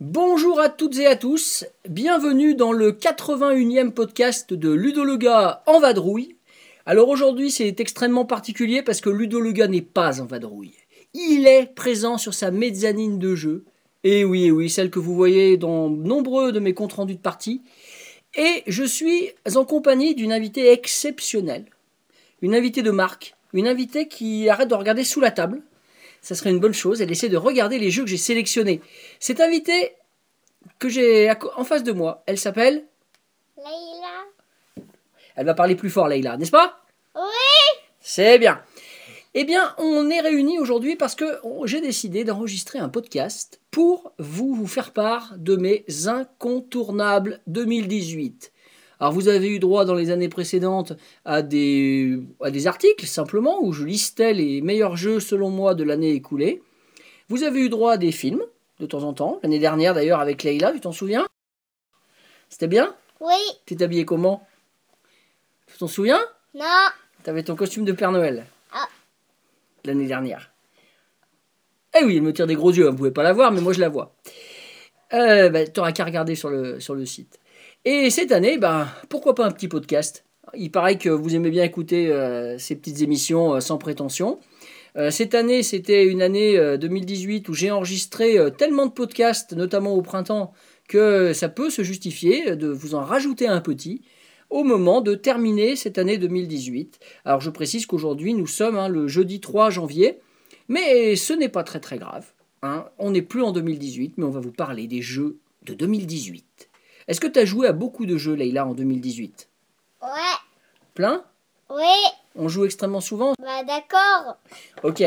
Bonjour à toutes et à tous, bienvenue dans le 81e podcast de Ludo le gars en vadrouille. Alors aujourd'hui c'est extrêmement particulier parce que Ludo le gars n'est pas en vadrouille. Il est présent sur sa mezzanine de jeu. Et oui, et oui, celle que vous voyez dans nombreux de mes comptes rendus de partie. Et je suis en compagnie d'une invitée exceptionnelle. Une invitée de marque. Une invitée qui arrête de regarder sous la table. Ça serait une bonne chose. Elle essaie de regarder les jeux que j'ai sélectionnés. Cette invitée que j'ai en face de moi, elle s'appelle. Elle va parler plus fort, Leïla, n'est-ce pas? Oui C'est bien. Eh bien, on est réunis aujourd'hui parce que j'ai décidé d'enregistrer un podcast pour vous, vous faire part de mes incontournables 2018. Alors, vous avez eu droit dans les années précédentes à des, à des articles, simplement, où je listais les meilleurs jeux, selon moi, de l'année écoulée. Vous avez eu droit à des films, de temps en temps. L'année dernière, d'ailleurs, avec Leïla, tu t'en souviens? C'était bien? Oui t'es habillé comment? T'en souviens? Non T'avais ton costume de Père Noël. Ah. L'année dernière. Eh oui, elle me tire des gros yeux, vous pouvez pas la voir, mais moi je la vois. Euh, bah, T'auras qu'à regarder sur le, sur le site. Et cette année, bah, pourquoi pas un petit podcast? Il paraît que vous aimez bien écouter euh, ces petites émissions euh, sans prétention. Euh, cette année, c'était une année euh, 2018 où j'ai enregistré tellement de podcasts, notamment au printemps, que ça peut se justifier de vous en rajouter un petit au moment de terminer cette année 2018. Alors je précise qu'aujourd'hui nous sommes hein, le jeudi 3 janvier, mais ce n'est pas très très grave. hein. On n'est plus en 2018, mais on va vous parler des jeux de 2018. Est-ce que tu as joué à beaucoup de jeux, Leïla, en 2018 Ouais Plein? Oui On joue extrêmement souvent? Bah d'accord Ok.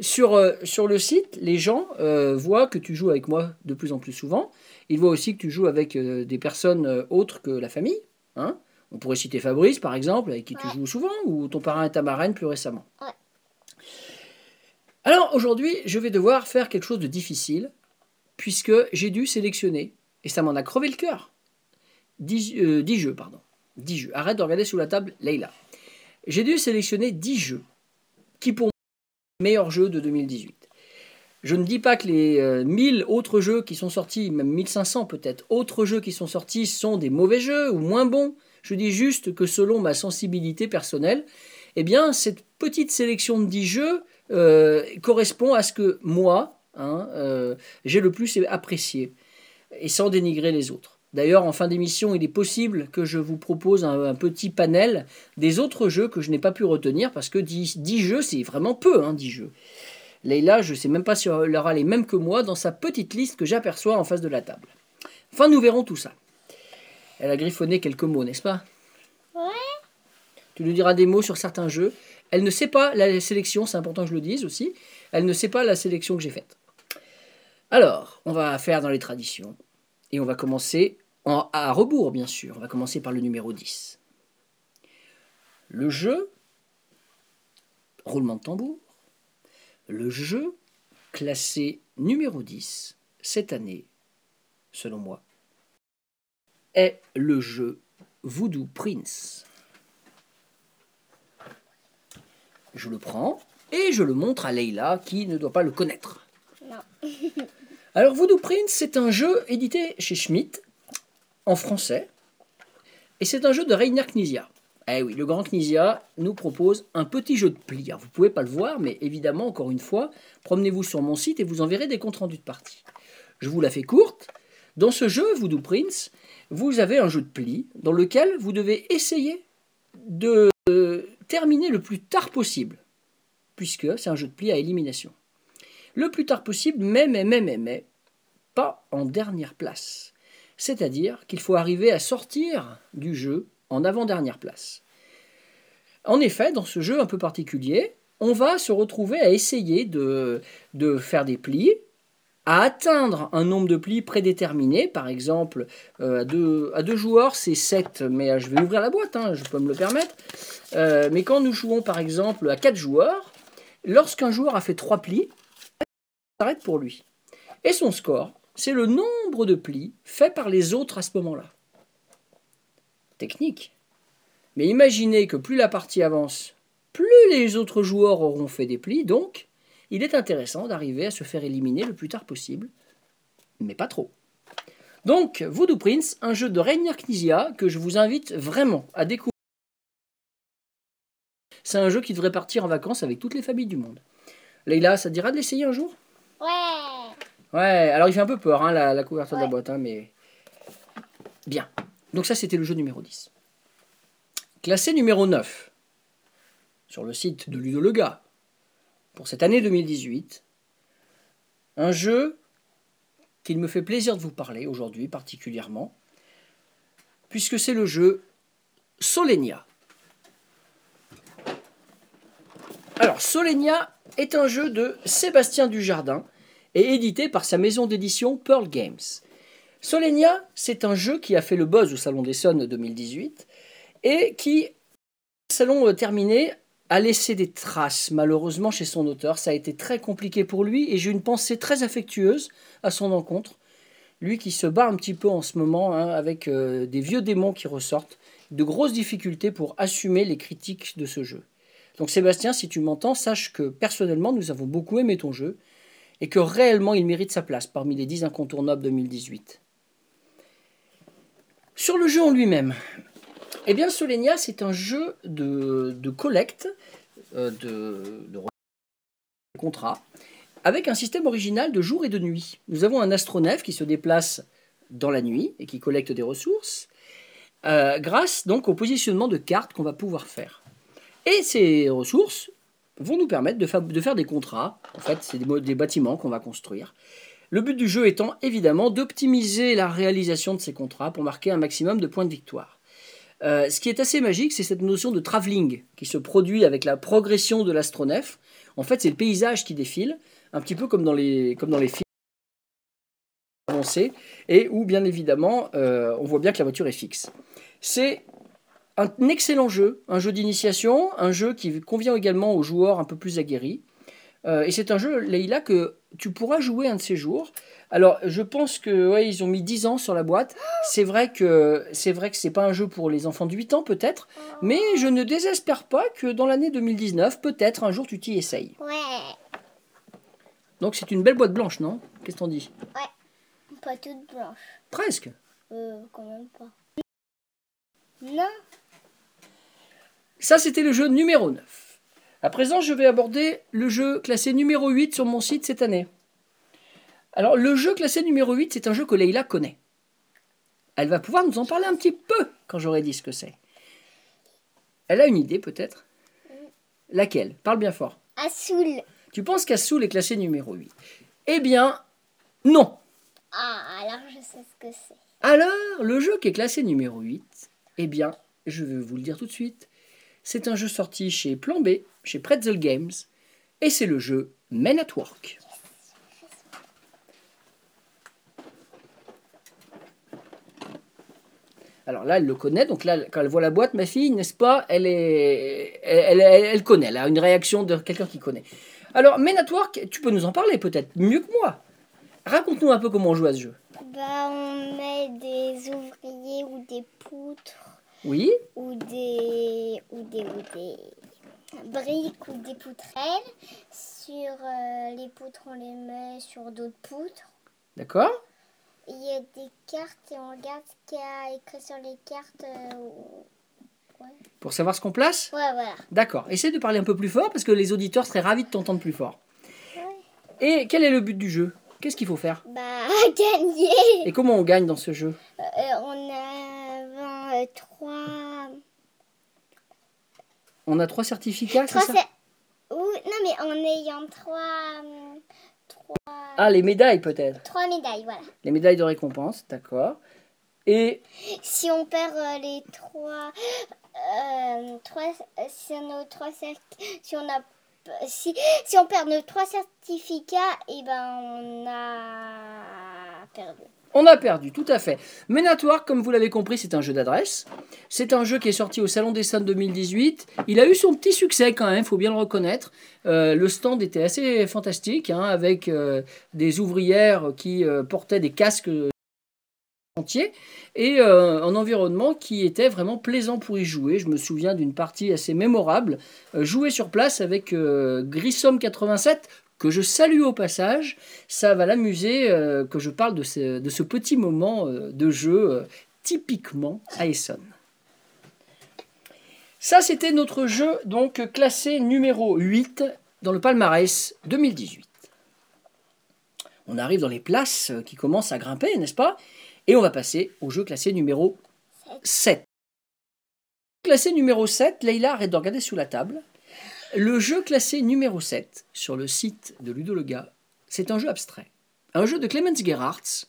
Sur, euh, sur le site, les gens euh, voient que tu joues avec moi de plus en plus souvent. Ils voient aussi que tu joues avec euh, des personnes autres que la famille. Hein. On pourrait citer Fabrice, par exemple, avec qui tu joues souvent, ou ton parrain et ta marraine plus récemment. Ouais. Alors aujourd'hui, je vais devoir faire quelque chose de difficile, puisque j'ai dû sélectionner, et ça m'en a crevé le cœur, 10, euh, 10 jeux, pardon. 10 jeux. Arrête de regarder sous la table, Leïla. J'ai dû sélectionner 10 jeux qui, pour meilleurs jeux de 2018. Je ne dis pas que les euh, 1000 autres jeux qui sont sortis, même 1500 peut-être, autres jeux qui sont sortis sont des mauvais jeux ou moins bons. Je dis juste que selon ma sensibilité personnelle, eh bien, cette petite sélection de 10 jeux euh, correspond à ce que moi, hein, euh, j'ai le plus apprécié, et sans dénigrer les autres. D'ailleurs, en fin d'émission, il est possible que je vous propose un, petit panel des autres jeux que je n'ai pas pu retenir, parce que 10, 10 jeux, c'est vraiment peu, hein, 10 jeux. Leïla, je ne sais même pas si elle aura les mêmes que moi dans sa petite liste que j'aperçois en face de la table. Enfin, nous verrons tout ça. Elle a griffonné quelques mots, n'est-ce pas? Ouais Tu nous diras des mots sur certains jeux. Elle ne sait pas la sélection, c'est important que je le dise aussi. Elle ne sait pas la sélection que j'ai faite. Alors, on va faire dans les traditions. Et on va commencer en- à rebours, bien sûr. On va commencer par le numéro 10. Le jeu, roulement de tambour, le jeu classé numéro 10 cette année, selon moi, est le jeu Voodoo Prince. Je le prends et je le montre à Leïla qui ne doit pas le connaître. Non. Alors Voodoo Prince, c'est un jeu édité chez Schmitt en français et c'est un jeu de Reiner Knizia. Eh oui, le grand Knizia nous propose un petit jeu de pli. Alors, vous ne pouvez pas le voir, mais évidemment, encore une fois, promenez-vous sur mon site et vous en verrez des comptes rendus de partie. Je vous la fais courte. Dans ce jeu, Voodoo Prince, vous avez un jeu de pli dans lequel vous devez essayer de terminer le plus tard possible, puisque c'est un jeu de pli à élimination. Le plus tard possible, mais, mais, mais, mais, mais, pas en dernière place. C'est-à-dire qu'il faut arriver à sortir du jeu en avant-dernière place. En effet, dans ce jeu un peu particulier, on va se retrouver à essayer de, faire des plis à atteindre un nombre de plis prédéterminé. Par exemple, euh, à, deux, joueurs, c'est 7, mais euh, je vais ouvrir la boîte, hein, je peux me le permettre. Euh, mais quand nous jouons par exemple à 4 joueurs, lorsqu'un joueur a fait 3 plis, s'arrête pour lui. Et son score, c'est le nombre de plis faits par les autres à ce moment-là. Technique. Mais imaginez que plus la partie avance, plus les autres joueurs auront fait des plis, donc il est intéressant d'arriver à se faire éliminer le plus tard possible, mais pas trop. Donc, Voodoo Prince, un jeu de Rainier Knizia que je vous invite vraiment à découvrir. C'est un jeu qui devrait partir en vacances avec toutes les familles du monde. Leïla, ça te dira de l'essayer un jour? Ouais. Ouais, alors il fait un peu peur, hein, la, la couverture de la boîte, hein, mais... Bien. Donc ça, c'était le jeu numéro 10. Classé numéro 9, sur le site de Ludo Lega, pour cette année 2018, un jeu qu'il me fait plaisir de vous parler aujourd'hui particulièrement, puisque c'est le jeu Solenia. Alors, Solenia est un jeu de Sébastien Dujardin, et édité par sa maison d'édition Pearl Games. Solenia, c'est un jeu qui a fait le buzz au Salon d'Essonne 2018 et qui, salon euh, terminé, a laissé des traces malheureusement chez son auteur. Ça a été très compliqué pour lui et j'ai une pensée très affectueuse à son encontre. Lui qui se bat un petit peu en ce moment hein, avec euh, des vieux démons qui ressortent, de grosses difficultés pour assumer les critiques de ce jeu. Donc Sébastien, si tu m'entends, sache que personnellement, nous avons beaucoup aimé ton jeu et que réellement il mérite sa place parmi les 10 incontournables 2018. Sur le jeu en lui-même, eh bien Solenia c'est un jeu de, collecte, euh, de, de contrats, avec un système original de jour et de nuit. Nous avons un astronef qui se déplace dans la nuit et qui collecte des ressources, euh, grâce donc au positionnement de cartes qu'on va pouvoir faire. Et ces ressources vont nous permettre de, fa- de faire des contrats. En fait, c'est des bâtiments qu'on va construire. Le but du jeu étant évidemment d'optimiser la réalisation de ces contrats pour marquer un maximum de points de victoire. Euh, ce qui est assez magique, c'est cette notion de travelling qui se produit avec la progression de l'astronef. En fait, c'est le paysage qui défile, un petit peu comme dans les, comme dans les films avancés, et où bien évidemment, euh, on voit bien que la voiture est fixe. C'est un excellent jeu, un jeu d'initiation, un jeu qui convient également aux joueurs un peu plus aguerris. Euh, et c'est un jeu, Leïla, que tu pourras jouer un de ces jours. Alors, je pense que ouais, ils ont mis 10 ans sur la boîte. C'est vrai que c'est vrai que c'est pas un jeu pour les enfants de 8 ans peut-être, mais je ne désespère pas que dans l'année 2019, peut-être un jour tu t'y essayes. Ouais. Donc c'est une belle boîte blanche, non? Qu'est-ce que t'en dis? Pas toute blanche. Presque. Euh, quand même pas. Non. Ça, c'était le jeu numéro 9. À présent, je vais aborder le jeu classé numéro 8 sur mon site cette année. Alors, le jeu classé numéro 8, c'est un jeu que Leïla connaît. Elle va pouvoir nous en parler un petit peu quand j'aurai dit ce que c'est. Elle a une idée, peut-être? Laquelle? Parle bien fort. Assoul. Tu penses qu'Assoul est classé numéro 8 Eh bien, non Ah, alors je sais ce que c'est. Alors, le jeu qui est classé numéro 8, eh bien, je vais vous le dire tout de suite, c'est un jeu sorti chez Plan B, chez Pretzel Games, et c'est le jeu Men at Work. Alors là, elle le connaît, donc là, quand elle voit la boîte, ma fille, n'est-ce pas, elle, est, elle, elle- elle connaît, elle a une réaction de quelqu'un qui connaît. Alors, Men at Work, tu peux nous en parler peut-être mieux que moi. Raconte-nous un peu comment on joue à ce jeu. Bah, on met des ouvriers ou des poutres Oui ou des ou des ou des briques ou des poutrelles. Sur euh, les poutres, on les met sur d'autres poutres. D'accord Il y a des cartes et on regarde ce qu'il y a écrit sur les cartes. euh, ou- Pour savoir ce qu'on place Ouais, voilà. D'accord. Essaie de parler un peu plus fort parce que les auditeurs seraient ravis de t'entendre plus fort. Et quel est le but du jeu? Qu'est-ce qu'il faut faire? Bah, gagner. Et comment on gagne dans ce jeu? Euh, on a euh, trois. On a trois certificats, c'est ça Ou- non, mais en ayant trois. hum, Trois, Ah, les médailles peut-être. trois médailles, voilà. Les médailles de récompense, d'accord. Et Si on perd euh, les trois. euh, trois euh, si on a trois. Si on a si, si on perd nos trois certificats, et ben on a perdu. On a perdu, tout à fait. Ménatoire, comme vous l'avez compris, c'est un jeu d'adresse. C'est un jeu qui est sorti au Salon des Saints 2018. Il a eu son petit succès quand même, faut bien le reconnaître. Euh, le stand était assez fantastique, hein, avec euh, des ouvrières qui euh, portaient des casques entiers et un environnement qui était vraiment plaisant pour y jouer. Je me souviens d'une partie assez mémorable, jouée sur place avec euh, Grissom87, que je salue au passage. Ça va l'amuser euh, que je parle de ce, petit moment euh, de jeu euh, typiquement à Essonne. Ça, c'était notre jeu donc classé numéro 8 dans le palmarès 2018. On arrive dans les places qui commencent à grimper, n'est-ce pas? Et on va passer au jeu classé numéro 7. Classé numéro 7, Leïla arrête de regarder sous la table. Le jeu classé numéro 7 sur le site de Ludo Lega, c'est un jeu abstrait. Un jeu de Clemens Gerhardt.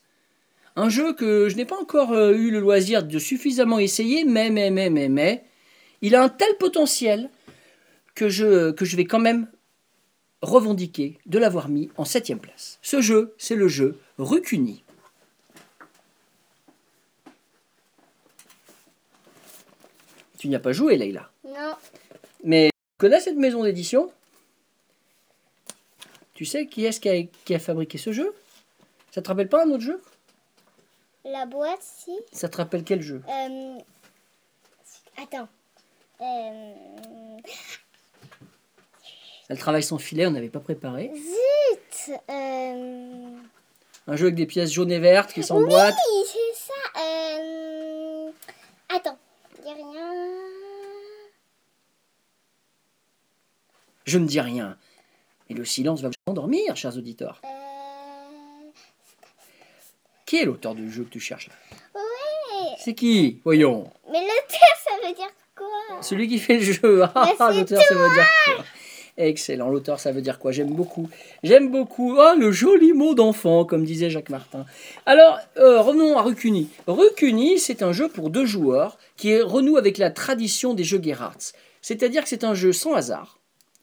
Un jeu que je n'ai pas encore euh, eu le loisir de suffisamment essayer, mais, mais, mais, mais, mais, il a un tel potentiel que je, que je vais quand même revendiquer de l'avoir mis en septième place. Ce jeu, c'est le jeu Rucuni. Tu n'y as pas joué, Leïla? Non, Mais connais cette maison d'édition Tu sais qui est-ce qui a, qui a fabriqué ce jeu? Ça te rappelle pas un autre jeu? La boîte, si. Ça te rappelle quel jeu? Euh, attends. Euh, Elle travaille sans filet, on n'avait pas préparé. zut. Euh, Un jeu avec des pièces jaunes et vertes qui s'emboîtent. Oui, c'est ça. Euh, attends, y a rien. Je ne dis rien. Et le silence va vous endormir, chers auditeurs. Qui est l'auteur du jeu que tu cherches là ouais. C'est qui Voyons. Mais terre, ça veut dire quoi Celui qui fait le jeu. Ah, l'auteur, ça veut dire quoi Excellent, l'auteur, ça veut dire quoi J'aime beaucoup. J'aime beaucoup. Ah, le joli mot d'enfant, comme disait Jacques Martin. Alors, euh, revenons à Rucuni. Rucuni, c'est un jeu pour deux joueurs qui renoue avec la tradition des jeux Gerhardt. C'est-à-dire que c'est un jeu sans hasard,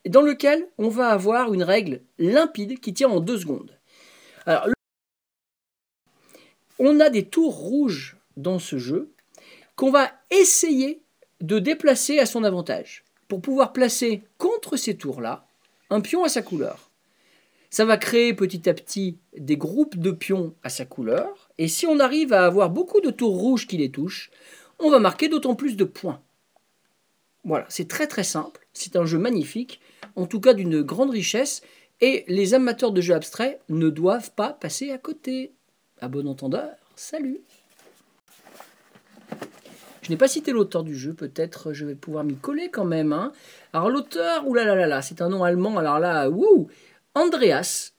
dans lequel on va avoir une règle limpide qui tient en deux secondes. Alors, on a des tours rouges dans ce jeu qu'on va essayer de déplacer à son avantage pour pouvoir placer contre ces tours-là un pion à sa couleur. Ça va créer petit à petit des groupes de pions à sa couleur, et si on arrive à avoir beaucoup de tours rouges qui les touchent, on va marquer d'autant plus de points. Voilà, c'est très très simple, c'est un jeu magnifique, en tout cas d'une grande richesse, et les amateurs de jeux abstraits ne doivent pas passer à côté. À bon entendeur, salut je n'ai pas cité l'auteur du jeu, peut-être je vais pouvoir m'y coller quand même. hein. Alors l'auteur, là, c'est un nom allemand, alors là, wouh Andreas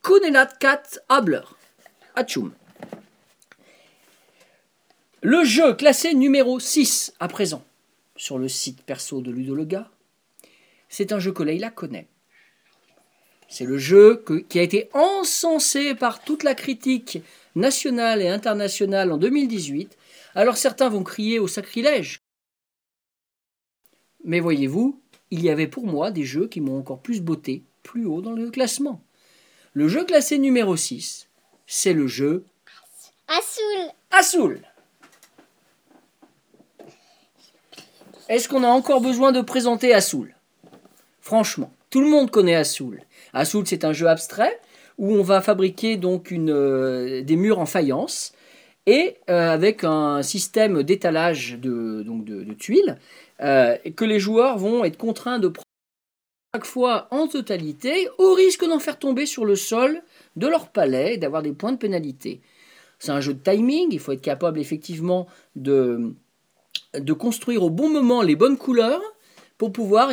Konenatkat Abler. Atchoum. Le jeu classé numéro 6 à présent sur le site perso de Ludo Lega, c'est un jeu que Leïla connaît. C'est le jeu que- qui a été encensé par toute la critique nationale et internationale en 2018 alors certains vont crier au sacrilège. Mais voyez-vous, il y avait pour moi des jeux qui m'ont encore plus botté plus haut dans le classement. Le jeu classé numéro 6, c'est le jeu Assoul. Assoul. Est-ce qu'on a encore besoin de présenter Assoul? Franchement, tout le monde connaît Assoul. Assoul, c'est un jeu abstrait où on va fabriquer donc euh, des murs en faïence et euh, avec un système d'étalage de, tuiles euh, que les joueurs vont être contraints de prendre chaque fois en totalité au risque d'en faire tomber sur le sol de leur palais et d'avoir des points de pénalité. C'est un jeu de timing, il faut être capable effectivement de, de construire au bon moment les bonnes couleurs pour pouvoir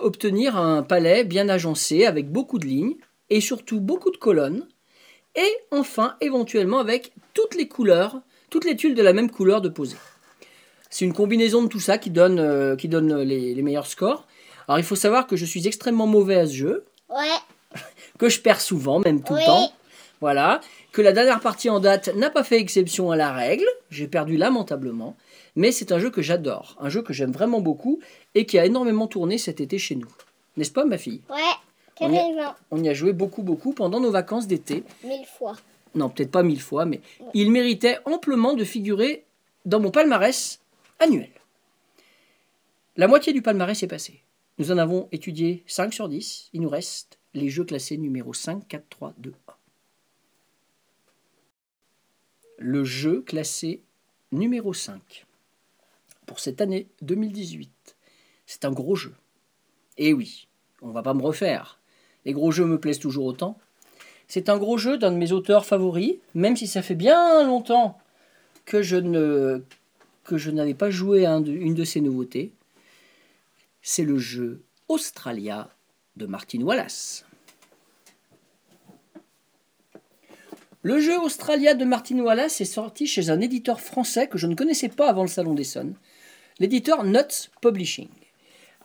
obtenir un palais bien agencé avec beaucoup de lignes et surtout beaucoup de colonnes et enfin éventuellement avec toutes les couleurs, toutes les tuiles de la même couleur de poser. C'est une combinaison de tout ça qui donne, euh, qui donne les, les meilleurs scores. Alors il faut savoir que je suis extrêmement mauvais à ce jeu, Ouais. que je perds souvent, même tout Oui. le temps. Voilà. Que la dernière partie en date n'a pas fait exception à la règle. J'ai perdu lamentablement. Mais c'est un jeu que j'adore. Un jeu que j'aime vraiment beaucoup et qui a énormément tourné cet été chez nous. N'est-ce pas, ma fille? Ouais, On y a- carrément. On y a joué beaucoup, beaucoup pendant nos vacances d'été. Mille fois. Non, peut-être pas mille fois, mais il méritait amplement de figurer dans mon palmarès annuel. La moitié du palmarès est passée. Nous en avons étudié 5 sur 10. Il nous reste les jeux classés numéro 5, 4, 3, 2, 1. Le jeu classé numéro 5 cette année 2018. C'est un gros jeu. Et oui, on va pas me refaire. Les gros jeux me plaisent toujours autant. C'est un gros jeu d'un de mes auteurs favoris, même si ça fait bien longtemps que je ne que je n'avais pas joué à une de ses nouveautés. C'est le jeu Australia de Martin Wallace. Le jeu Australia de Martin Wallace est sorti chez un éditeur français que je ne connaissais pas avant le Salon d'Essonne, l'éditeur Nuts Publishing.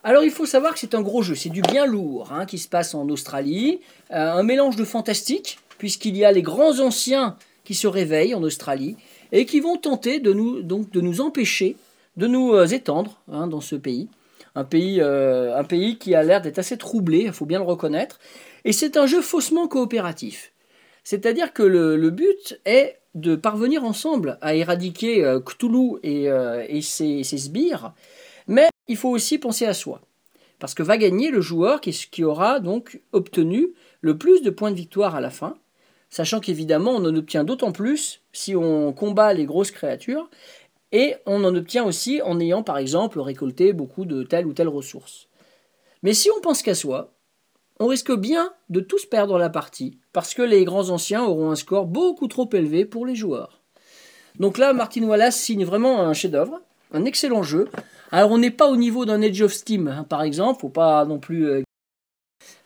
Alors il faut savoir que c'est un gros jeu, c'est du bien lourd hein, qui se passe en Australie, Euh, un mélange de fantastique, puisqu'il y a les grands anciens qui se réveillent en Australie et qui vont tenter de nous, donc, de nous empêcher de nous euh, étendre hein, dans ce pays. Un pays, euh, un pays qui a l'air d'être assez troublé, il faut bien le reconnaître. Et c'est un jeu faussement coopératif. C'est-à-dire que le, le but est de parvenir ensemble à éradiquer euh, Cthulhu et, euh, ses, sbires, mais il faut aussi penser à soi. Parce que va gagner le joueur qui, qui aura donc obtenu le plus de points de victoire à la fin, sachant qu'évidemment on en obtient d'autant plus si on combat les grosses créatures, et on en obtient aussi en ayant par exemple récolté beaucoup de telle ou telle ressource. Mais si on pense qu'à soi, on risque bien de tous perdre la partie, parce que les grands anciens auront un score beaucoup trop élevé pour les joueurs. Donc là, Martin Wallace signe vraiment un chef-d'œuvre, un excellent jeu. Alors on n'est pas au niveau d'un Age of Steam, hein, par exemple, faut pas non plus euh,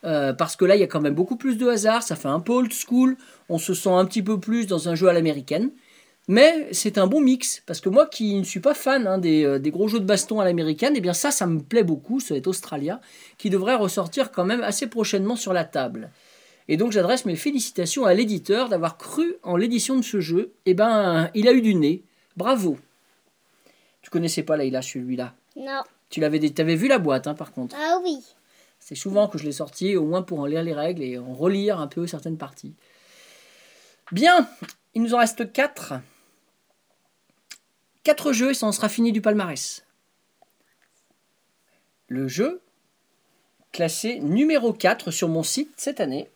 euh, parce que là, il y a quand même beaucoup plus de hasard, ça fait un peu old school, on se sent un petit peu plus dans un jeu à l'américaine. Mais c'est un bon mix, parce que moi qui ne suis pas fan hein, des, euh, des gros jeux de baston à l'américaine, eh bien ça, ça me plaît beaucoup, cet Australia, qui devrait ressortir quand même assez prochainement sur la table. Et donc j'adresse mes félicitations à l'éditeur d'avoir cru en l'édition de ce jeu. Eh ben, il a eu du nez. Bravo. Tu connaissais pas Leïla celui-là? Non. Tu l'avais, avais vu la boîte, hein, par contre? Ah oui. C'est souvent que je l'ai sorti, au moins pour en lire les règles et en relire un peu certaines parties. Bien, il nous en reste 4. 4 jeux et ça en sera fini du palmarès. Le jeu, classé numéro 4 sur mon site cette année,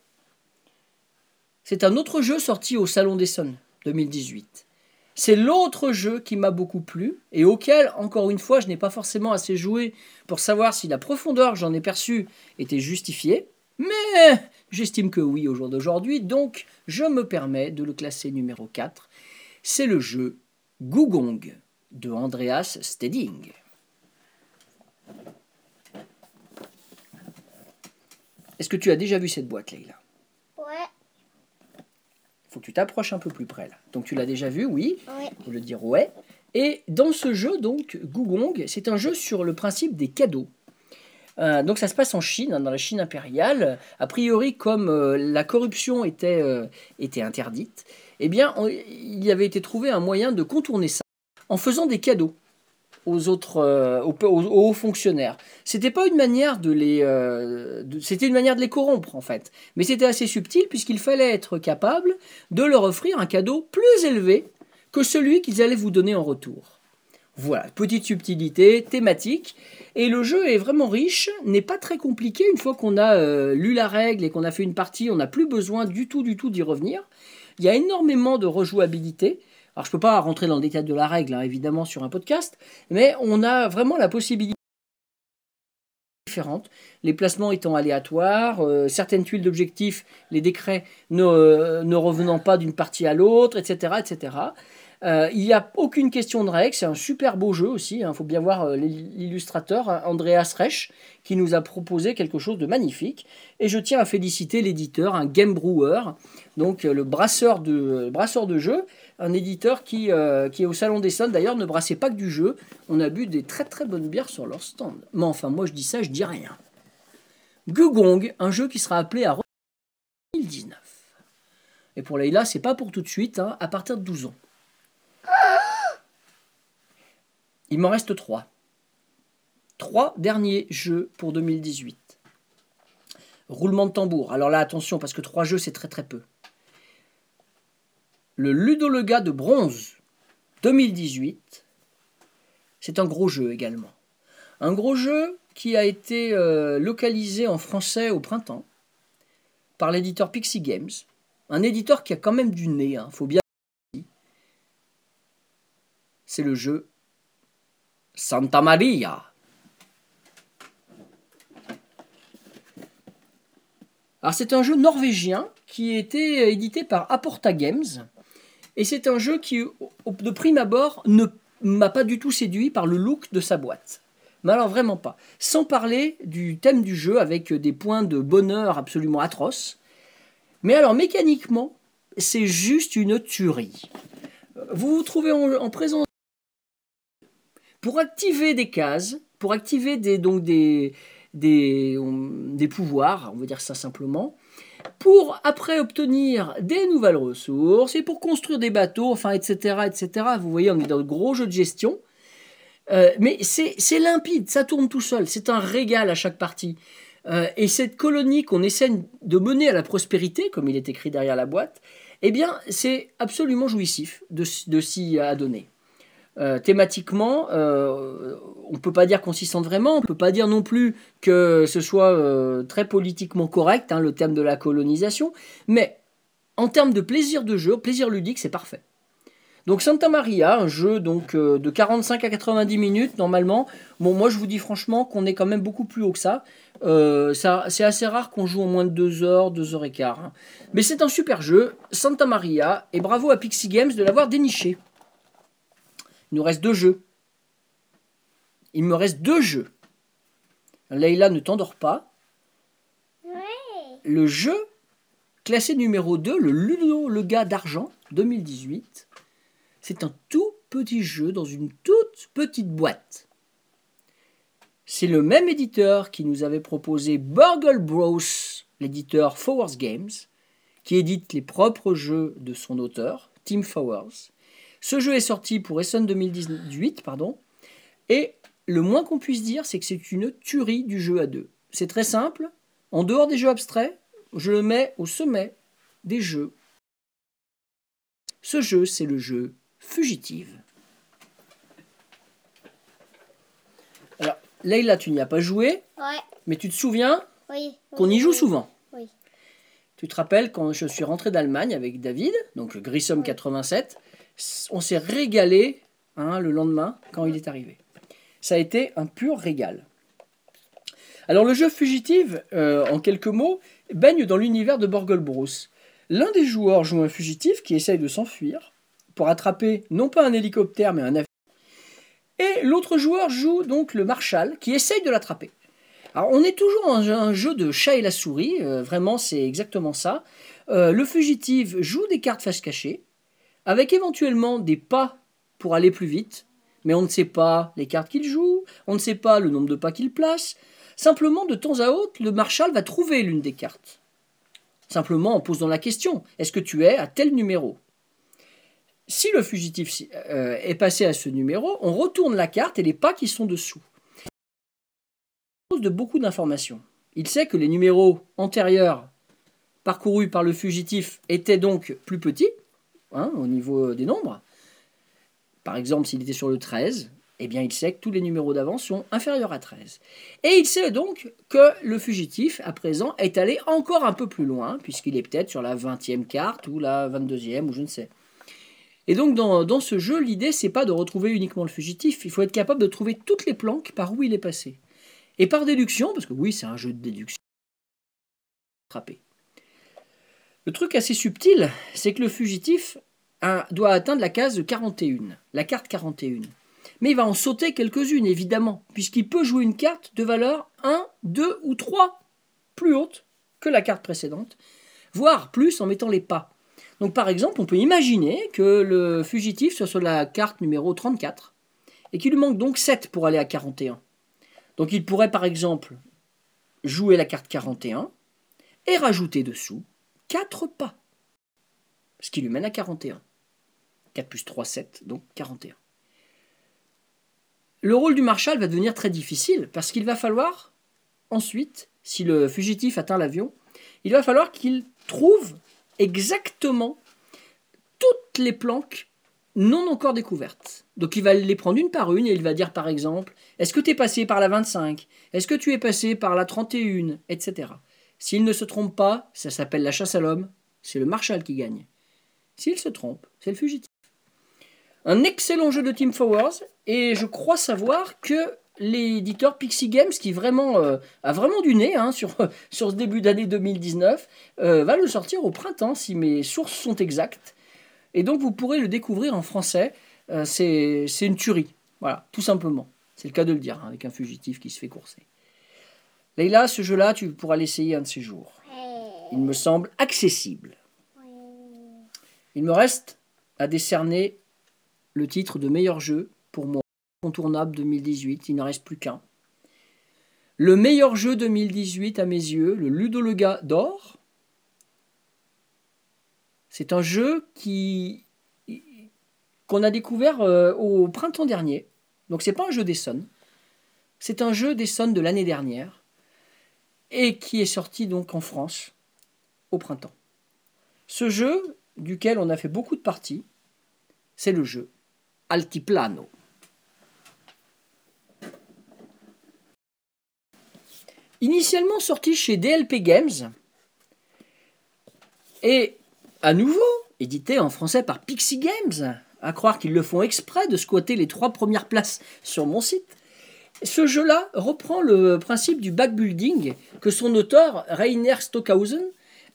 c'est un autre jeu sorti au Salon d'Essonne 2018. C'est l'autre jeu qui m'a beaucoup plu et auquel, encore une fois, je n'ai pas forcément assez joué pour savoir si la profondeur que j'en ai perçue était justifiée, mais j'estime que oui au jour d'aujourd'hui, donc je me permets de le classer numéro 4. C'est le jeu Gugong de Andreas Steding. Est-ce que tu as déjà vu cette boîte, Leïla? Ouais. faut que tu t'approches un peu plus près là. Donc tu l'as déjà vu, oui. Ouais. Faut le dire ouais. Et dans ce jeu, donc, Gugong, c'est un jeu sur le principe des cadeaux. Euh, donc ça se passe en Chine, hein, dans la Chine impériale. A priori, comme euh, la corruption était, euh, était interdite, eh bien, il y avait été trouvé un moyen de contourner ça en faisant des cadeaux aux autres, euh, aux, hauts fonctionnaires. C'était pas une manière de les, euh, c'était une manière de les corrompre en fait. Mais c'était assez subtil puisqu'il fallait être capable de leur offrir un cadeau plus élevé que celui qu'ils allaient vous donner en retour. Voilà, petite subtilité thématique. Et le jeu est vraiment riche, n'est pas très compliqué. Une fois qu'on a euh, lu la règle et qu'on a fait une partie, on n'a plus besoin du tout, du tout d'y revenir. Il y a énormément de rejouabilité. Alors je ne peux pas rentrer dans le détail de la règle, hein, évidemment, sur un podcast, mais on a vraiment la possibilité différentes, les placements étant aléatoires, euh, certaines tuiles d'objectifs, les décrets ne, euh, ne revenant pas d'une partie à l'autre, etc. etc. Euh, il n'y a aucune question de règle, c'est un super beau jeu aussi, il faut bien voir euh, l'illustrateur hein, Andreas Resch qui nous a proposé quelque chose de magnifique. Et je tiens à féliciter l'éditeur, un Game Brewer, donc euh, le brasseur de, brasseur de jeux, un éditeur qui, est au Salon des Sons d'ailleurs ne brassait pas que du jeu, on a bu des très très bonnes bières sur leur stand. Mais enfin moi je dis ça, je dis rien. Gugong, un jeu qui sera appelé à re- 2019. Et pour Leïla, c'est pas pour tout de suite, hein, à partir de 12 ans. Il m'en reste trois. Trois derniers jeux pour 2018. Roulement de tambour. Alors là, attention, parce que trois jeux, c'est très très peu. Le Ludolega de bronze 2018, c'est un gros jeu également. Un gros jeu qui a été euh, localisé en français au printemps par l'éditeur Pixie Games. Un éditeur qui a quand même du nez, hein, faut bien. C'est le jeu Santa Maria. Alors c'est un jeu norvégien qui été édité par Aporta Games et c'est un jeu qui de prime abord ne m'a pas du tout séduit par le look de sa boîte. Mais alors vraiment pas. Sans parler du thème du jeu avec des points de bonheur absolument atroces. Mais alors mécaniquement, c'est juste une tuerie. Vous vous trouvez en présence pour activer des cases, pour activer des, donc des, des, pouvoirs, on va dire ça simplement, pour après obtenir des nouvelles ressources et pour construire des bateaux, enfin, etc., etc. Vous voyez, on est dans le gros jeu de gestion. Euh, mais c'est limpide, ça tourne tout seul, c'est un régal à chaque partie. Euh, et cette colonie qu'on essaie de mener à la prospérité, comme il est écrit derrière la boîte, eh bien, c'est absolument jouissif de, de s'y adonner. Euh, thématiquement, euh, on ne peut pas dire consistante vraiment, on ne peut pas dire non plus que ce soit euh, très politiquement correct, hein, le thème de la colonisation, mais en termes de plaisir de jeu, plaisir ludique, c'est parfait. Donc Santa Maria, un jeu donc de 45 à 90 minutes normalement. Bon, moi je vous dis franchement qu'on est quand même beaucoup plus haut que ça. ça c'est assez rare qu'on joue en moins de 2 heures, 2 heures et quart. hein. Mais c'est un super jeu, Santa Maria, et bravo à Pixie Games de l'avoir déniché. Il nous reste deux jeux. Il me reste deux jeux. Leïla, ne t'endors pas. Le jeu classé numéro 2, le Ludo Le gars d'argent 2018. C'est un tout petit jeu dans une toute petite boîte. C'est le même éditeur qui nous avait proposé Burgle Bros, l'éditeur Fowers Games, qui édite les propres jeux de son auteur, Tim Fowers. Ce jeu est sorti pour Essen 2018, pardon, et le moins qu'on puisse dire, c'est que c'est une tuerie du jeu à deux. C'est très simple. En dehors des jeux abstraits, je le mets au sommet des jeux. Ce jeu, c'est le jeu Fugitive. Alors, Leïla, tu n'y as pas joué, Ouais, mais tu te souviens oui. qu'on y joue oui. souvent. Oui. Tu te rappelles quand je suis rentré d'Allemagne avec David, donc Grissom 87, on s'est régalé hein, le lendemain quand il est arrivé. Ça a été un pur régal. Alors le jeu Fugitive, euh, en quelques mots, baigne dans l'univers de Borgol Bros. L'un des joueurs joue un fugitif qui essaye de s'enfuir pour attraper non pas un hélicoptère mais un avion. Et l'autre joueur joue donc le Marshal qui essaye de l'attraper. Alors on est toujours dans un jeu de chat et la souris, euh, vraiment c'est exactement ça. Euh, le fugitif joue des cartes face cachée, avec éventuellement des pas pour aller plus vite, mais on ne sait pas les cartes qu'il joue, on ne sait pas le nombre de pas qu'il place. Simplement, de temps à autre, le Marshal va trouver l'une des cartes. Simplement en posant la question est-ce que tu es à tel numéro? Si le fugitif euh, est passé à ce numéro, on retourne la carte et les pas qui sont dessous. De beaucoup d'informations. Il sait que les numéros antérieurs parcourus par le fugitif étaient donc plus petits, hein, au niveau des nombres. Par exemple, s'il était sur le 13, eh bien, il sait que tous les numéros d'avant sont inférieurs à 13. Et il sait donc que le fugitif, à présent, est allé encore un peu plus loin, puisqu'il est peut-être sur la 20e carte ou la 22e, ou je ne sais. Et donc, dans, dans ce jeu, l'idée, c'est pas de retrouver uniquement le fugitif, il faut être capable de trouver toutes les planques par où il est passé. Et par déduction, parce que oui, c'est un jeu de déduction, attraper. Le truc assez subtil, c'est que le fugitif doit atteindre la case 41, la carte 41. Mais il va en sauter quelques-unes, évidemment, puisqu'il peut jouer une carte de valeur 1, 2 ou 3 plus haute que la carte précédente, voire plus en mettant les pas. Donc par exemple, on peut imaginer que le fugitif soit sur la carte numéro 34 et qu'il lui manque donc 7 pour aller à 41. Donc il pourrait par exemple jouer la carte 41 et rajouter dessous 4 pas. Ce qui lui mène à 41. 4 plus 3, 7, donc 41. Le rôle du Marshal va devenir très difficile parce qu'il va falloir ensuite si le fugitif atteint l'avion, il va falloir qu'il trouve exactement toutes les planques non encore découvertes. Donc il va les prendre une par une et il va dire par exemple, est-ce que tu es passé par la 25 Est-ce que tu es passé par la 31 Etc. S'il ne se trompe pas, ça s'appelle la chasse à l'homme, c'est le marshal qui gagne. S'il se trompe, c'est le fugitif. Un excellent jeu de Team Forward et je crois savoir que l'éditeur Pixie Games, qui euh, a vraiment du nez hein, sur, ce début d'année 2019, euh, va le sortir au printemps si mes sources sont exactes. Et donc vous pourrez le découvrir en français. Euh, c'est c'est une tuerie. Voilà, tout simplement. C'est le cas de le dire, hein, avec un fugitif qui se fait courser. Leïla, ce jeu-là, tu pourras l'essayer un de ces jours. Il me semble accessible. Il me reste à décerner le titre de meilleur jeu pour moi, incontournable 2018. Il n'en reste plus qu'un. Le meilleur jeu 2018 à mes yeux, le Ludologa d'or. C'est un jeu qui qu'on a découvert euh, au printemps dernier. Donc c'est pas un jeu d'Essonne. C'est un jeu d'Essonne de l'année dernière et qui est sorti donc en France au printemps. Ce jeu, duquel on a fait beaucoup de parties, c'est le jeu Altiplano. Initialement sorti chez DLP Games et à nouveau édité en français par Pixie Games, à croire qu'ils le font exprès de squatter les trois premières places sur mon site. Ce jeu-là reprend le principe du backbuilding que son auteur, Rainer Stockhausen,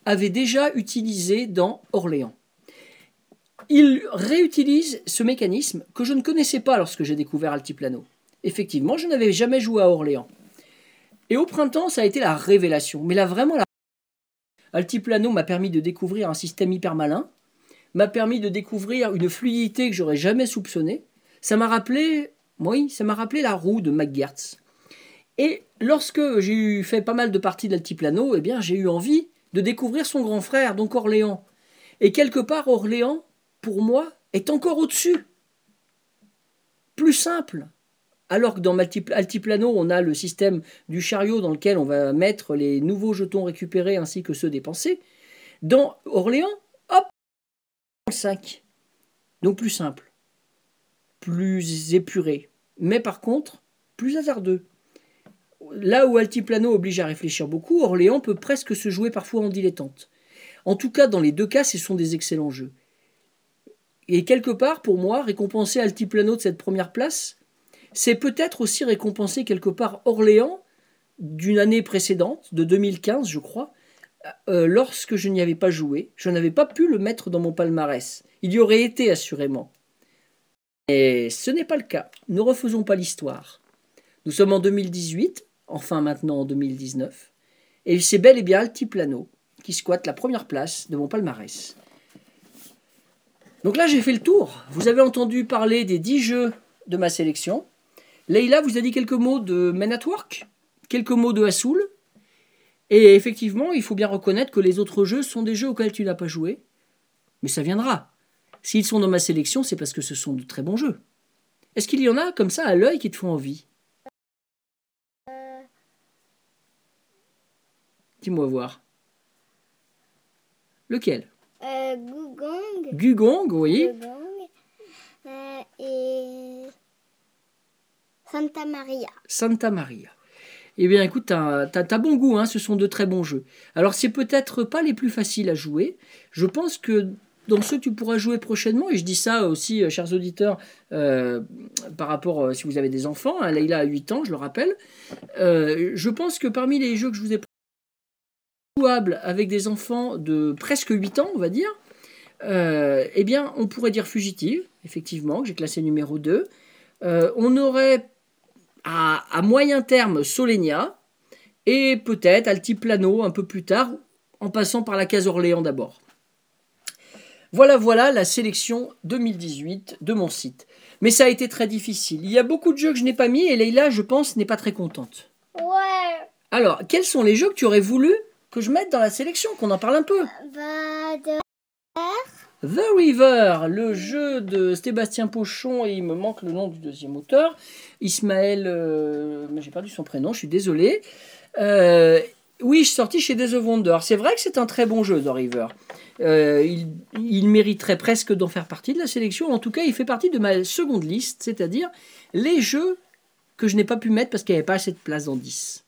avait déjà utilisé dans Orléans. Il réutilise ce mécanisme que je ne connaissais pas lorsque j'ai découvert Altiplano. Effectivement, je n'avais jamais joué à Orléans. Et au printemps, ça a été la révélation. Mais là, vraiment, la... Altiplano m'a permis de découvrir un système hyper malin, m'a permis de découvrir une fluidité que j'aurais jamais soupçonnée. Ça m'a rappelé, oui, ça m'a rappelé la roue de McGertz. Et lorsque j'ai eu fait pas mal de parties d'Altiplano, eh bien, j'ai eu envie de découvrir son grand frère, donc Orléans. Et quelque part, Orléans, pour moi, est encore au-dessus. Plus simple. Alors que dans Altiplano, on a le système du chariot dans lequel on va mettre les nouveaux jetons récupérés ainsi que ceux dépensés. Dans Orléans, hop, 5. Donc plus simple, plus épuré, mais par contre, plus hasardeux. Là où Altiplano oblige à réfléchir beaucoup, Orléans peut presque se jouer parfois en dilettante. En tout cas, dans les deux cas, ce sont des excellents jeux. Et quelque part, pour moi, récompenser Altiplano de cette première place, c'est peut-être aussi récompenser quelque part Orléans d'une année précédente, de 2015, je crois, euh, lorsque je n'y avais pas joué. Je n'avais pas pu le mettre dans mon palmarès. Il y aurait été assurément. Mais ce n'est pas le cas. Ne refaisons pas l'histoire. Nous sommes en 2018, enfin maintenant en 2019, et c'est bel et bien Altiplano qui squatte la première place de mon palmarès. Donc là, j'ai fait le tour. Vous avez entendu parler des 10 jeux de ma sélection. Leïla vous a dit quelques mots de Men at Work, quelques mots de Hassoul. Et effectivement, il faut bien reconnaître que les autres jeux sont des jeux auxquels tu n'as pas joué. Mais ça viendra. S'ils sont dans ma sélection, c'est parce que ce sont de très bons jeux. Est-ce qu'il y en a comme ça à l'œil qui te font envie? Dis-moi voir. Lequel? Euh, Gugong. Gugong, oui. Gugong. Euh, et Santa Maria. Santa Maria. Eh bien, écoute, t'as as, bon goût, hein, ce sont de très bons jeux. Alors, c'est peut-être pas les plus faciles à jouer. Je pense que dans ceux que tu pourras jouer prochainement, et je dis ça aussi, euh, chers auditeurs, euh, par rapport, euh, si vous avez des enfants, hein, Leïla a 8 ans, je le rappelle, euh, je pense que parmi les jeux que je vous ai jouables avec des enfants de presque 8 ans, on va dire, eh bien, on pourrait dire Fugitive, effectivement, que j'ai classé numéro 2. Euh, on aurait à, à moyen terme Solenia et peut-être Altiplano un peu plus tard, en passant par la case Orléans d'abord. Voilà, voilà la sélection 2018 de mon site. Mais ça a été très difficile. Il y a beaucoup de jeux que je n'ai pas mis et Leïla, je pense, n'est pas très contente. Ouais. Alors, quels sont les jeux que tu aurais voulu que je mette dans la sélection, qu'on en parle un peu? Bah, de... The River, le jeu de Sébastien Pochon, et il me manque le nom du deuxième auteur, Ismaël, euh, mais j'ai perdu son prénom, je suis désolé. Euh, Oui, sorti chez Days of Wonder. C'est vrai que c'est un très bon jeu, The River. Euh, il, il mériterait presque d'en faire partie de la sélection. En tout cas, il fait partie de ma seconde liste, c'est-à-dire les jeux que je n'ai pas pu mettre parce qu'il n'y avait pas assez de place dans 10.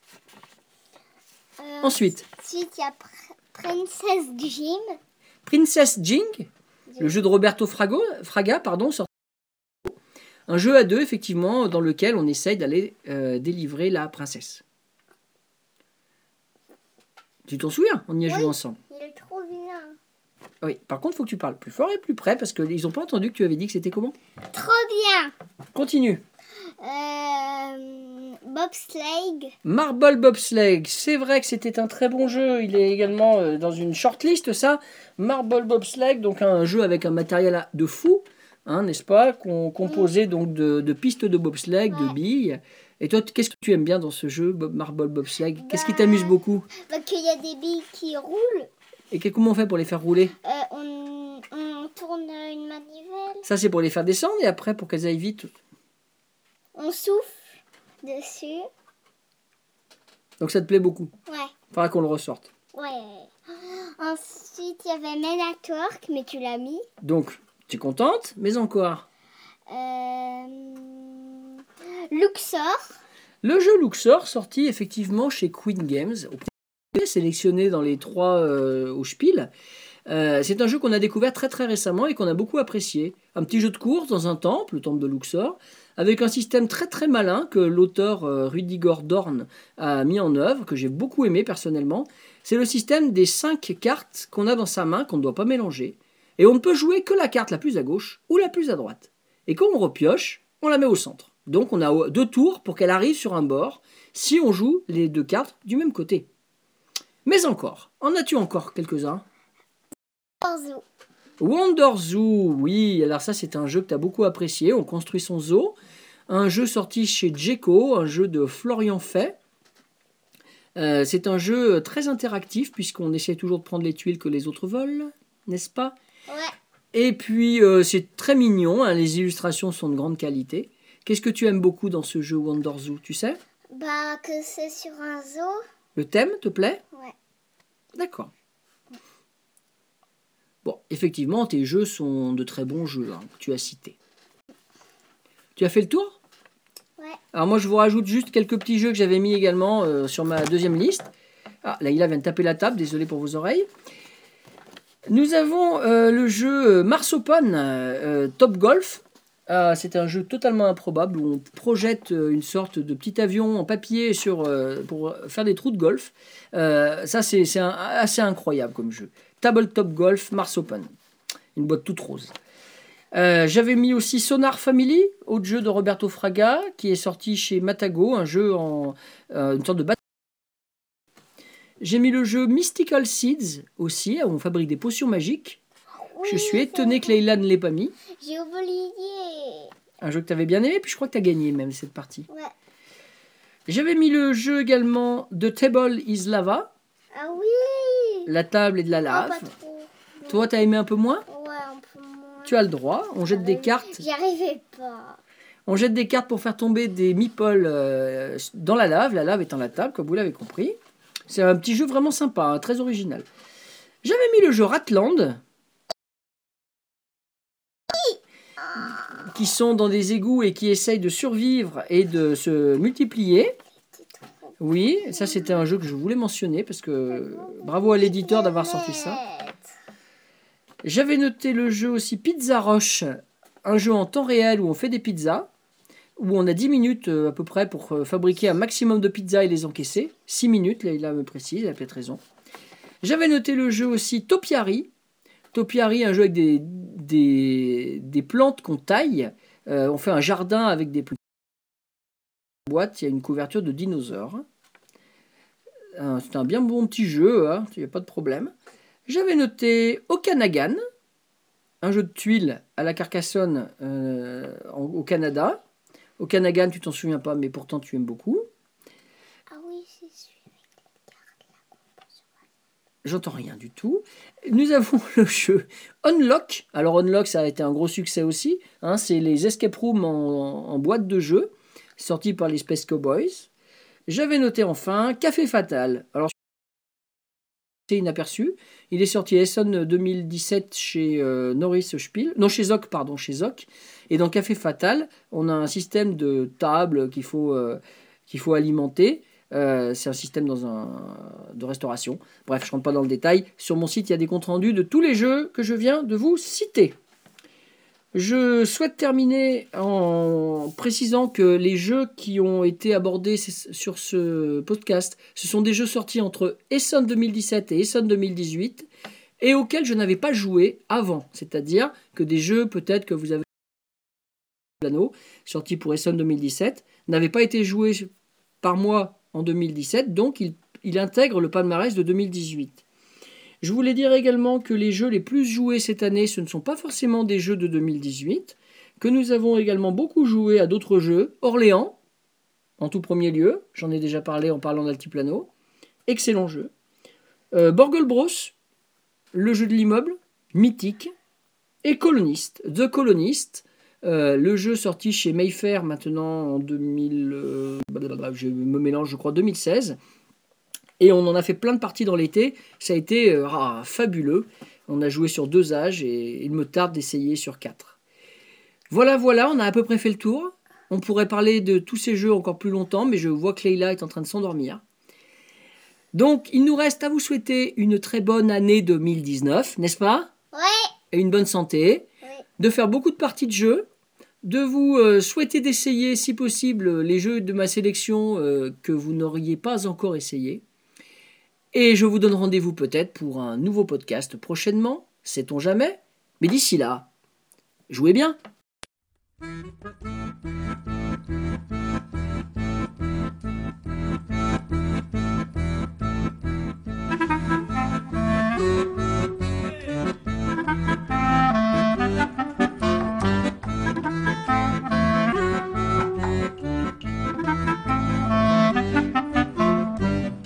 Euh, Ensuite, Ensuite, il y a Pr- Princess Jim. Princess Jing, le jeu de Roberto Frago, Fraga, pardon, sorti. Un jeu à deux, effectivement, dans lequel on essaye d'aller euh, délivrer la princesse. Tu t'en souviens On y a Oui. joué ensemble. Il est trop bien. Oui, par contre, il faut que tu parles plus fort et plus près parce qu'ils n'ont pas entendu que tu avais dit que c'était comment Trop bien. Continue. Euh, Bobsleigh. Marble Bobsleigh, c'est vrai que c'était un très bon jeu. Il est également euh, dans une shortlist, ça. Marble Bobsleigh, donc un jeu avec un matériel de fou, hein, n'est-ce pas qu'on- Composé donc de, de pistes de bobsleigh, de billes. Et toi, qu'est-ce que tu aimes bien dans ce jeu, Bob- Marble Bobsleigh Qu'est-ce qui Bah- t'amuse beaucoup? Bah, qu'il y a des billes qui roulent. Et que- comment on fait pour les faire rouler? Euh, on, on tourne une manivelle. Ça, c'est pour les faire descendre et après pour qu'elles aillent vite. On souffle dessus. Donc ça te plaît beaucoup? Ouais. Faudra qu'on le ressorte. Ouais. Ensuite, il y avait Men at Work, mais tu l'as mis. Donc, tu es contente, mais encore. Euh, Luxor. Le jeu Luxor, sorti effectivement chez Queen Games, sélectionné dans les trois euh, au Spiel. Euh, c'est un jeu qu'on a découvert très très récemment et qu'on a beaucoup apprécié. Un petit jeu de course dans un temple, le temple de Luxor, avec un système très très malin que l'auteur euh, Rudiger Dorn a mis en œuvre, que j'ai beaucoup aimé personnellement. C'est le système des cinq cartes qu'on a dans sa main, qu'on ne doit pas mélanger. Et on ne peut jouer que la carte la plus à gauche ou la plus à droite. Et quand on repioche, on la met au centre. Donc on a deux tours pour qu'elle arrive sur un bord si on joue les deux cartes du même côté. Mais encore, en as-tu encore quelques-uns? Orzo. Wonder Zoo, oui, alors ça c'est un jeu que tu as beaucoup apprécié, on construit son zoo. Un jeu sorti chez Jeco, un jeu de Florian Fay. Euh, c'est un jeu très interactif puisqu'on essaie toujours de prendre les tuiles que les autres volent, n'est-ce pas? Ouais. Et puis euh, c'est très mignon, hein, les illustrations sont de grande qualité. Qu'est-ce que tu aimes beaucoup dans ce jeu Wonder Zoo, tu sais? Bah, que c'est sur un zoo. Le thème te plaît? Ouais. D'accord. Bon, effectivement, tes jeux sont de très bons jeux hein, que tu as cités. Tu as fait le tour? Ouais. Alors moi, je vous rajoute juste quelques petits jeux que j'avais mis également euh, sur ma deuxième liste. Ah, Laïla vient de taper la table, désolé pour vos oreilles. Nous avons euh, le jeu Mars Open euh, Top Golf. Ah, c'est un jeu totalement improbable où on projette euh, une sorte de petit avion en papier euh, pour faire des trous de golf. Euh, ça, c'est assez incroyable comme jeu. Tabletop Golf Mars Open. Une boîte toute rose. Euh, J'avais mis aussi Sonar Family, autre jeu de Roberto Fraga, qui est sorti chez Matago, un jeu en euh, une sorte de. J'ai mis le jeu Mystical Seeds aussi, où on fabrique des potions magiques. Je suis étonné que. Leïla ne l'ait pas mis. J'ai oublié. Un jeu que tu avais bien aimé, puis je crois que tu as gagné même cette partie. Ouais. J'avais mis le jeu également The Table is Lava, Ah oui. la table est de la Ah, lave. pas trop. Toi, tu as aimé un peu moins? Ouais, un peu moins. Tu as le droit, on jette des J'arrive- cartes. J'y arrivais pas. On jette des cartes pour faire tomber des meeples euh, dans la lave, la lave étant la table, comme vous l'avez compris. C'est un petit jeu vraiment sympa, hein, très original. J'avais mis le jeu Ratland, qui sont dans des égouts et qui essayent de survivre et de se multiplier. Oui, ça c'était un jeu que je voulais mentionner parce que bravo à l'éditeur d'avoir sorti ça. J'avais noté le jeu aussi Pizza Rush, un jeu en temps réel où on fait des pizzas, où on a 10 minutes euh, à peu près pour euh, fabriquer un maximum de pizzas et les encaisser. 6 minutes, là, il me précise, il a peut-être raison. J'avais noté le jeu aussi Topiary. Topiary, un jeu avec des, plantes qu'on taille. Euh, on fait un jardin avec des plantes. boîte, il y a une couverture de dinosaures. Euh, C'est un bien bon petit jeu, hein, il n'y a pas de problème. J'avais noté Okanagan, un jeu de tuiles à la Carcassonne euh, au Canada. Okanagan, tu t'en souviens pas, mais pourtant tu aimes beaucoup. Ah oui, c'est sûr. J'entends rien du tout. Nous avons le jeu Unlock. Alors Unlock, ça a été un gros succès aussi. hein, c'est les escape rooms en, boîte de jeu, sortis par les Space Cowboys. J'avais noté enfin Café Fatal. Alors inaperçu. Il est sorti Essen 2017 chez euh, Norris Spiel, non chez Zoc, pardon, chez Zoc. Et dans Café Fatal, on a un système de table qu'il faut, euh, qu'il faut alimenter. Euh, c'est un système de restauration. Bref, je ne rentre pas dans le détail. Sur mon site, il y a des comptes rendus de tous les jeux que je viens de vous citer. Je souhaite terminer en précisant que les jeux qui ont été abordés sur ce podcast, ce sont des jeux sortis entre Essen 2017 et Essen 2018 et auxquels je n'avais pas joué avant. C'est-à-dire que des jeux peut-être que vous avez sortis pour Essen 2017 n'avaient pas été joués par moi en 2017, donc il, intègre le palmarès de 2018. Je voulais dire également que les jeux les plus joués cette année, ce ne sont pas forcément des jeux de 2018, que nous avons également beaucoup joué à d'autres jeux. Orléans, en tout premier lieu, j'en ai déjà parlé en parlant d'Altiplano, excellent jeu. Euh, Borgol Bros, le jeu de l'immeuble, mythique. Et Colonist, The Colonist, euh, le jeu sorti chez Mayfair maintenant en 2000, euh, je me mélange, je crois 2016, et on en a fait plein de parties dans l'été. Ça a été euh, ah, fabuleux. On a joué sur deux âges et il me tarde d'essayer sur quatre. Voilà, voilà, on a à peu près fait le tour. On pourrait parler de tous ces jeux encore plus longtemps, mais je vois que Leila est en train de s'endormir. Donc, il nous reste à vous souhaiter une très bonne année 2019, n'est-ce pas? Ouais. Et une bonne santé. Oui. De faire beaucoup de parties de jeux de vous euh, souhaiter d'essayer, si possible, les jeux de ma sélection euh, que vous n'auriez pas encore essayé. Et je vous donne rendez-vous peut-être pour un nouveau podcast prochainement, sait-on jamais. Mais d'ici là, jouez bien